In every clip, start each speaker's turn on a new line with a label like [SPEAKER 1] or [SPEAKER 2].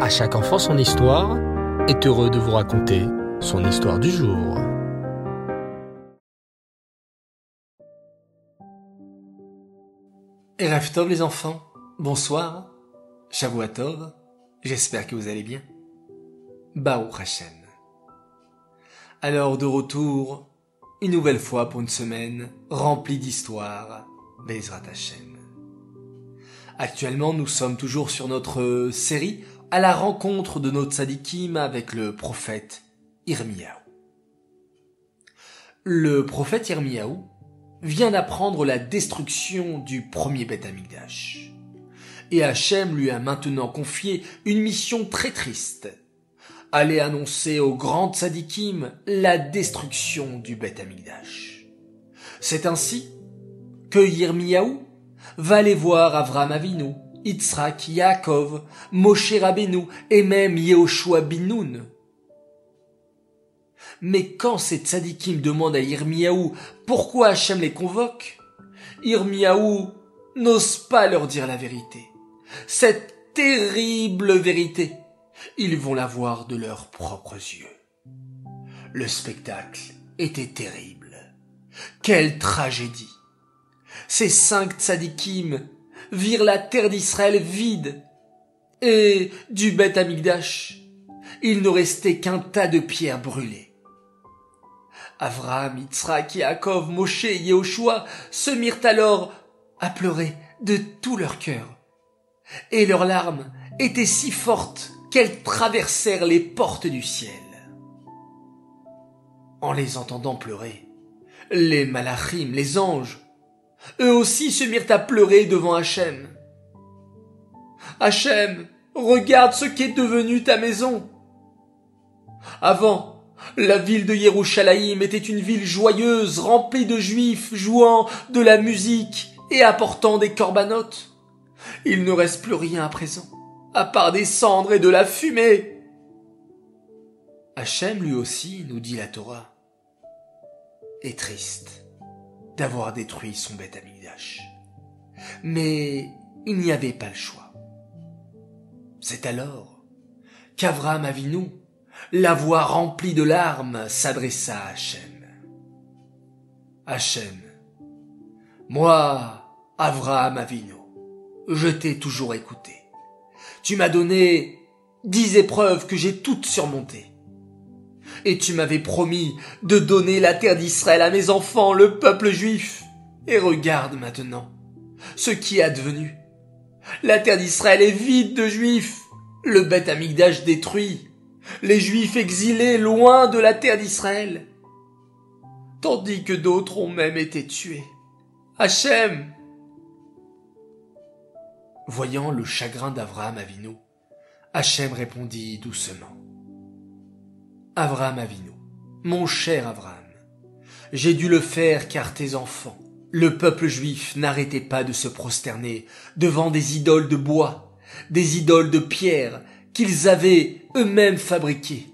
[SPEAKER 1] À chaque enfant son histoire est heureux de vous raconter son histoire du jour.
[SPEAKER 2] Et Tov les enfants, bonsoir, Shavuatov, j'espère que vous allez bien. Baou Hashem. Alors de retour, une nouvelle fois pour une semaine remplie d'histoires, Bezrat Hashem. Actuellement, nous sommes toujours sur notre série à la rencontre de notre sadikim avec le prophète Irmiaou. Le prophète Irmiaou vient d'apprendre la destruction du premier Beth Amikdash. Et Hachem lui a maintenant confié une mission très triste. Aller annoncer aux grands sadikim la destruction du Beth Amikdash. C'est ainsi que Yirmiyahu va aller voir Avram Avinu, Yitzhak, Yaakov, Moshe Rabbeinu et même Yehoshua Binoun. Mais quand ces tzadikim demandent à Yirmiyahu pourquoi Hachem les convoque, Yirmiyahu n'ose pas leur dire la vérité. Cette terrible vérité, ils vont la voir de leurs propres yeux. Le spectacle était terrible. Quelle tragédie. Ces cinq tzadikim virent la terre d'Israël vide. Et du Beth Amigdash, il ne restait qu'un tas de pierres brûlées. Avraham, Yitzhak, Yaakov, Moshe et Yehoshua se mirent alors à pleurer de tout leur cœur. Et leurs larmes étaient si fortes qu'elles traversèrent les portes du ciel. En les entendant pleurer, les malachim, les anges, eux aussi se mirent à pleurer devant Hachem. Hachem, regarde ce qu'est devenu ta maison. Avant, la ville de Yerushalayim était une ville joyeuse, remplie de juifs jouant de la musique et apportant des corbanotes. Il ne reste plus rien à présent, à part des cendres et de la fumée. Hachem lui aussi, nous dit la Torah, est triste d'avoir détruit son bête Amigdash. Mais il n'y avait pas le choix. C'est alors qu'Avram Avinu, la voix remplie de larmes, s'adressa à Hachem. Hachem, moi, Avraham Avinu, je t'ai toujours écouté. Tu m'as donné dix épreuves que j'ai toutes surmontées et tu m'avais promis de donner la terre d'Israël à mes enfants, le peuple juif. Et regarde maintenant ce qui est advenu. La terre d'Israël est vide de juifs, le bête Amigdash détruit, les juifs exilés loin de la terre d'Israël, tandis que d'autres ont même été tués. Hachem Voyant le chagrin d'Abraham Avinu, Hachem répondit doucement. Avram Avinu, mon cher Avram, j'ai dû le faire car tes enfants, le peuple juif n'arrêtait pas de se prosterner devant des idoles de bois, des idoles de pierre qu'ils avaient eux-mêmes fabriquées.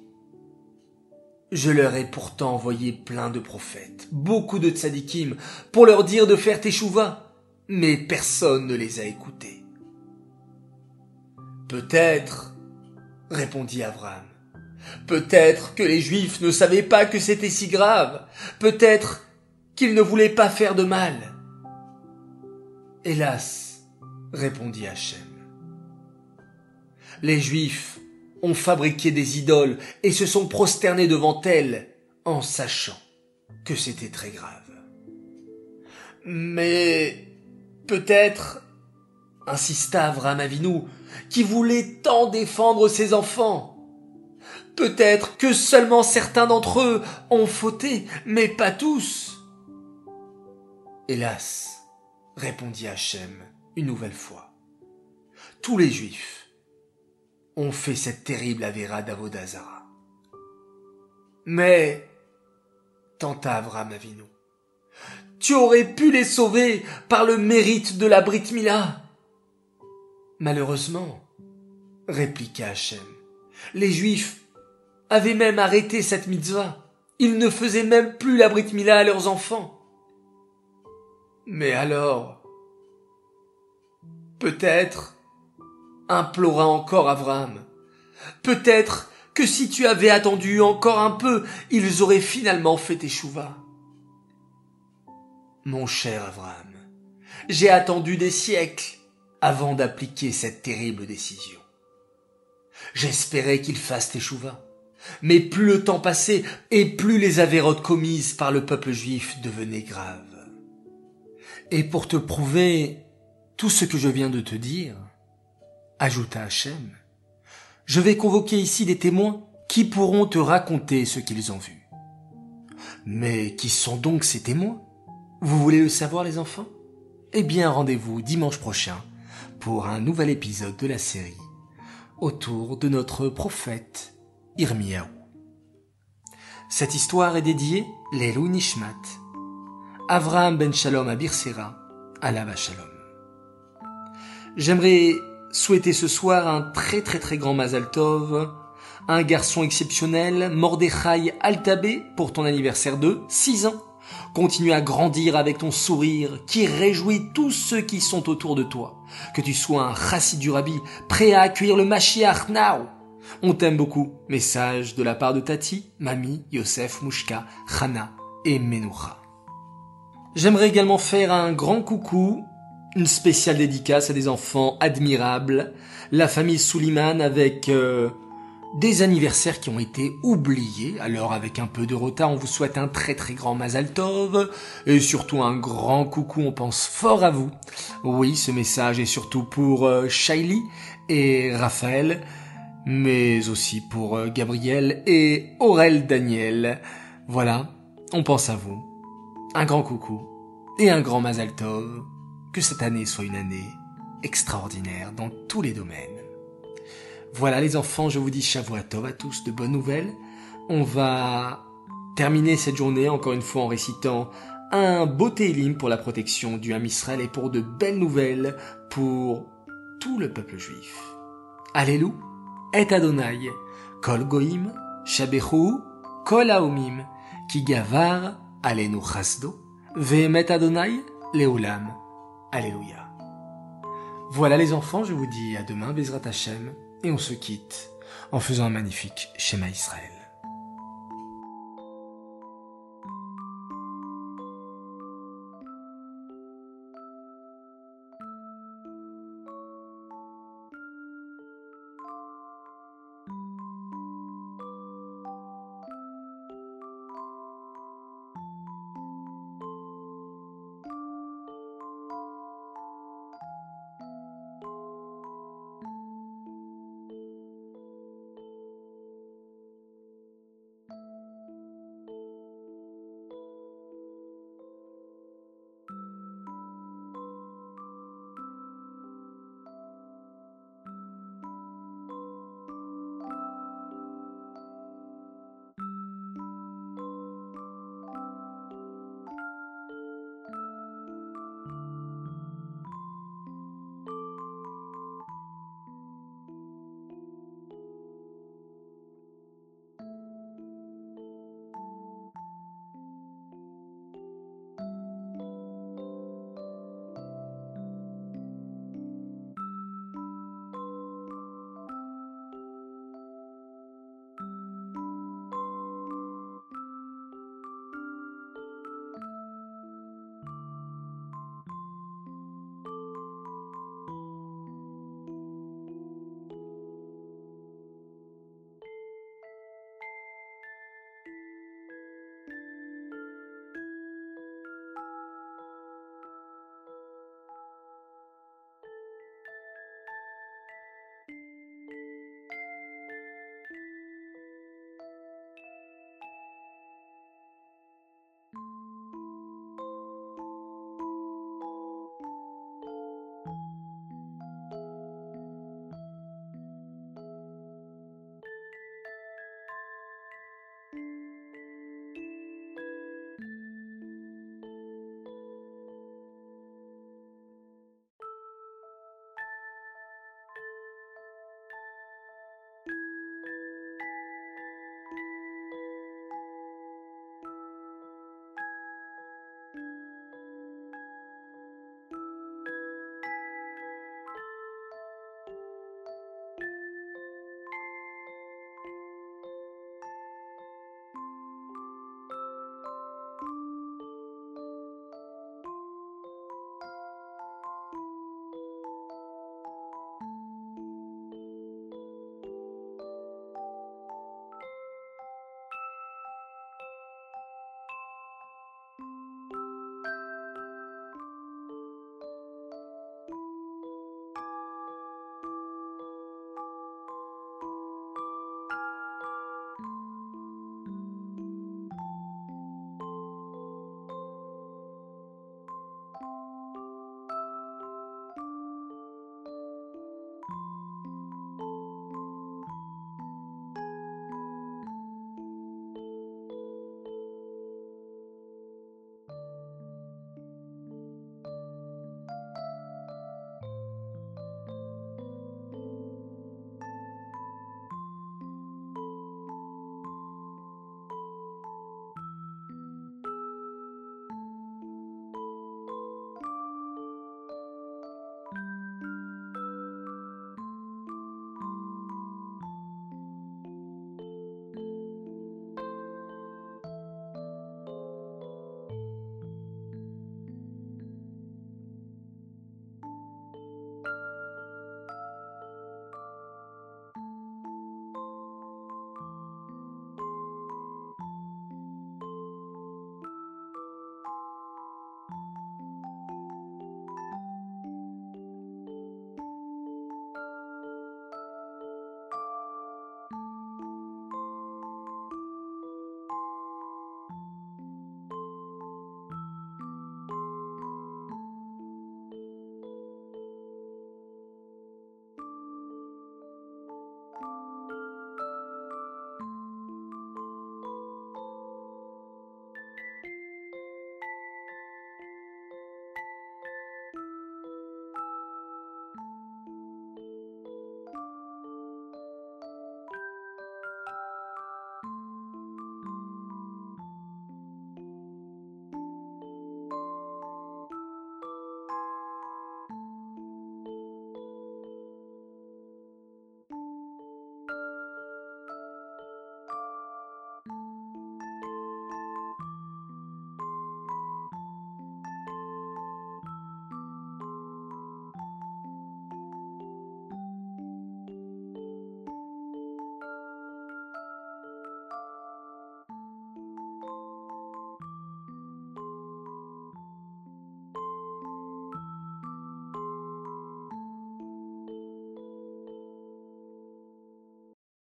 [SPEAKER 2] Je leur ai pourtant envoyé plein de prophètes, beaucoup de tzadikim, pour leur dire de faire teshuva, mais personne ne les a écoutés. Peut-être, répondit Avram, Peut-être que les Juifs ne savaient pas que c'était si grave. Peut-être qu'ils ne voulaient pas faire de mal. Hélas, répondit Hachem. Les Juifs ont fabriqué des idoles et se sont prosternés devant elles en sachant que c'était très grave. Mais peut-être, insista Avram Avinu, qui voulait tant défendre ses enfants. Peut-être que seulement certains d'entre eux ont fauté, mais pas tous. Hélas, répondit Hachem une nouvelle fois. Tous les juifs ont fait cette terrible avéra d'Avodazara. Mais, tenta Avram Avinu, tu aurais pu les sauver par le mérite de la Brit Mila. Malheureusement, répliqua Hachem, les Juifs avaient même arrêté cette mitzvah. Ils ne faisaient même plus la Brit Mila à leurs enfants. Mais alors, peut-être, implora encore Abraham, Peut-être que si tu avais attendu encore un peu, ils auraient finalement fait échouva. Mon cher Abraham, j'ai attendu des siècles avant d'appliquer cette terrible décision. J'espérais qu'ils fassent échouva. Mais plus le temps passait, et plus les avérotes commises par le peuple juif devenaient graves. Et pour te prouver tout ce que je viens de te dire, ajouta Hachem, je vais convoquer ici des témoins qui pourront te raconter ce qu'ils ont vu. Mais qui sont donc ces témoins? Vous voulez le savoir les enfants? Eh bien rendez-vous dimanche prochain pour un nouvel épisode de la série autour de notre prophète Irmiaou. Cette histoire est dédiée l'Elou Nishmat, Avraham ben Shalom à Birsera, Alava Shalom. J'aimerais souhaiter ce soir un très très très grand Mazal Tov, un garçon exceptionnel, Mordechai Altabé, pour ton anniversaire de 6 ans. Continue à grandir avec ton sourire qui réjouit tous ceux qui sont autour de toi. Que tu sois un chassid du rabbi, prêt à accueillir le Mashiach now. On t'aime beaucoup. Message de la part de Tati, Mamie, Yosef, Mouchka, Hana et Menoucha. J'aimerais également faire un grand coucou, une spéciale dédicace à des enfants admirables, la famille Souliman avec euh, des anniversaires qui ont été oubliés. Alors avec un peu de retard, on vous souhaite un très très grand Mazal Tov et surtout un grand coucou, on pense fort à vous. Oui, ce message est surtout pour euh, et Raphaël, mais aussi pour euh, Gabriel et Aurel Daniel. Voilà, on pense à vous. Un grand coucou et un grand Mazal Tov. Que cette année soit une année extraordinaire dans tous les domaines. Voilà les enfants, je vous dis Shavuatov à tous, de bonnes nouvelles. On va terminer cette journée encore une fois en récitant un beau Télim pour la protection du Ham et pour de belles nouvelles pour tout le peuple juif. Alléluia, et Adonai, kol goim, shabechu, kol haomim, ki gavar, alenu chasdo, vehemet Adonai, leolam. Alléluia. Voilà les enfants, je vous dis à demain, Bezrat Hashem, et on se quitte en faisant un magnifique schéma Israël.